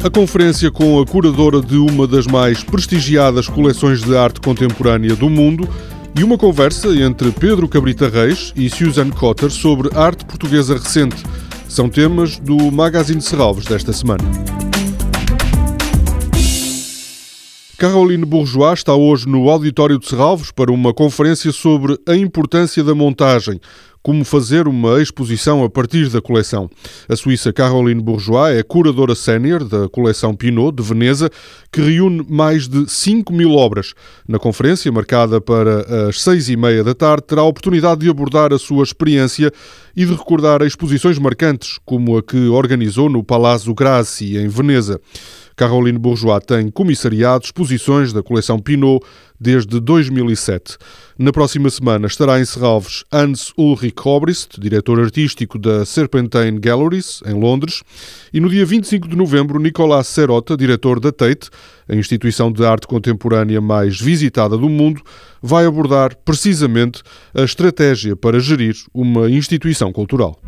A conferência com a curadora de uma das mais prestigiadas coleções de arte contemporânea do mundo e uma conversa entre Pedro Cabrita Reis e Susan Cotter sobre arte portuguesa recente. São temas do Magazine Serralves desta semana. Caroline Bourgeois está hoje no Auditório de Serralves para uma conferência sobre a importância da montagem, como fazer uma exposição a partir da coleção. A suíça Caroline Bourgeois é curadora sénior da coleção Pinot de Veneza, que reúne mais de 5 mil obras. Na conferência, marcada para as seis e meia da tarde, terá a oportunidade de abordar a sua experiência e de recordar exposições marcantes, como a que organizou no Palazzo Grassi, em Veneza. Caroline Bourgeois tem comissariado exposições da coleção Pinot desde 2007. Na próxima semana estará em Serralves Hans Ulrich Obrist, diretor artístico da Serpentine Galleries, em Londres, e no dia 25 de novembro, Nicolas Serota, diretor da Tate, a instituição de arte contemporânea mais visitada do mundo, vai abordar precisamente a estratégia para gerir uma instituição cultural.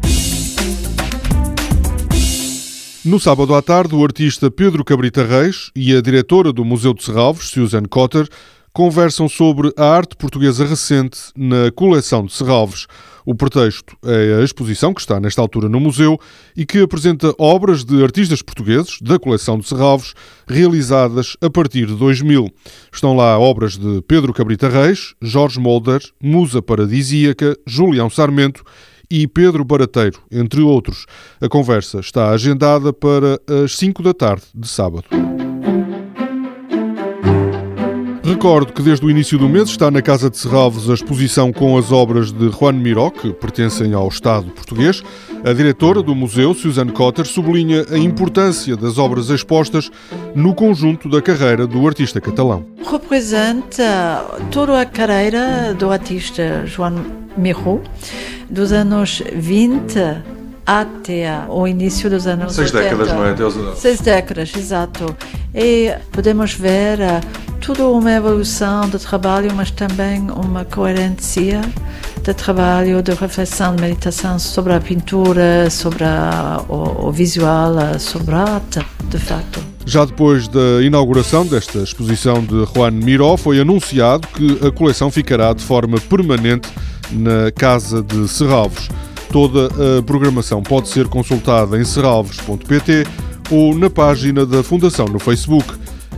No sábado à tarde, o artista Pedro Cabrita Reis e a diretora do Museu de Serralves, Susan Cotter, conversam sobre a arte portuguesa recente na coleção de Serralves. O pretexto é a exposição que está nesta altura no museu e que apresenta obras de artistas portugueses da coleção de Serralves realizadas a partir de 2000. Estão lá obras de Pedro Cabrita Reis, Jorge Molder, Musa Paradisíaca, Julião Sarmento e Pedro Barateiro, entre outros. A conversa está agendada para as 5 da tarde de sábado. Recordo que desde o início do mês está na Casa de Serralves a exposição com as obras de Juan Miró, que pertencem ao Estado português. A diretora do museu, Suzanne Cotter, sublinha a importância das obras expostas no conjunto da carreira do artista catalão. Representa toda a carreira do artista Juan Miró dos anos 20 até o início dos anos Seis 80. décadas, não é? Os... Seis décadas, exato. E podemos ver toda uma evolução do trabalho, mas também uma coerência de trabalho, de reflexão, de meditação sobre a pintura, sobre a, o, o visual, sobre a arte, de facto. Já depois da inauguração desta exposição de Juan Miró, foi anunciado que a coleção ficará de forma permanente na Casa de Serralvos. Toda a programação pode ser consultada em serralvos.pt ou na página da Fundação no Facebook.